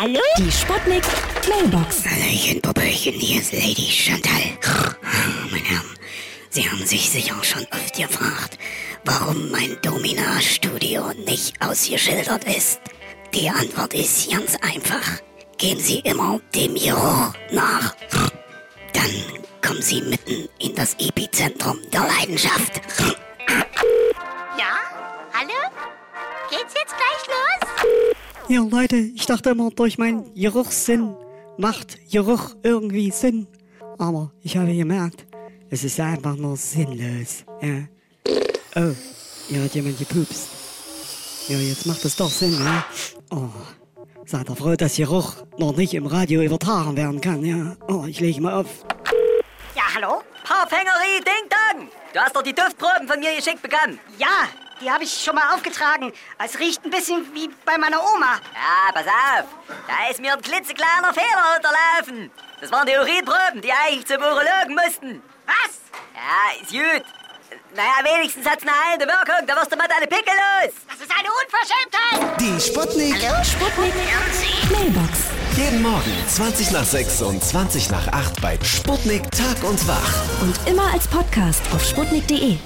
Hallo? Die Sputnik Mailbox. Hallöchen, Popöchen, hier ist Lady Chantal. Meine Herren, Sie haben sich sicher schon oft gefragt, warum mein Domina-Studio nicht ausgeschildert ist. Die Antwort ist ganz einfach. Gehen Sie immer dem Geruch nach. Dann kommen Sie mitten in das Epizentrum der Leidenschaft. Ja? Hallo? Geht's jetzt? Ja, Leute, ich dachte immer, durch meinen Geruchssinn macht Geruch irgendwie Sinn. Aber ich habe gemerkt, es ist einfach nur sinnlos. Ja. Oh, hier hat jemand gepupst. Ja, jetzt macht es doch Sinn, ja? Oh, seid ihr froh, dass Geruch noch nicht im Radio übertragen werden kann, ja? Oh, ich lege mal auf. Ja, hallo? Parfängerie Ding Dong! Du hast doch die Duftproben von mir geschickt bekommen. Ja, die habe ich schon mal aufgetragen. Es riecht ein bisschen wie bei meiner Oma. Ja, pass auf. Da ist mir ein klitzekleiner Fehler unterlaufen. Das waren die Urinproben, die eigentlich zum Urologen mussten. Was? Ja, ist gut. Naja, wenigstens hat's eine heilende Wirkung. Da wirst du mal deine Pickel los. Das ist eine Unverschämtheit. Die Sputnik. Sputnik Mailbox. Jeden Morgen 20 nach 6 und 20 nach 8 bei Sputnik Tag und Wach. Und immer als Podcast auf sputnik.de.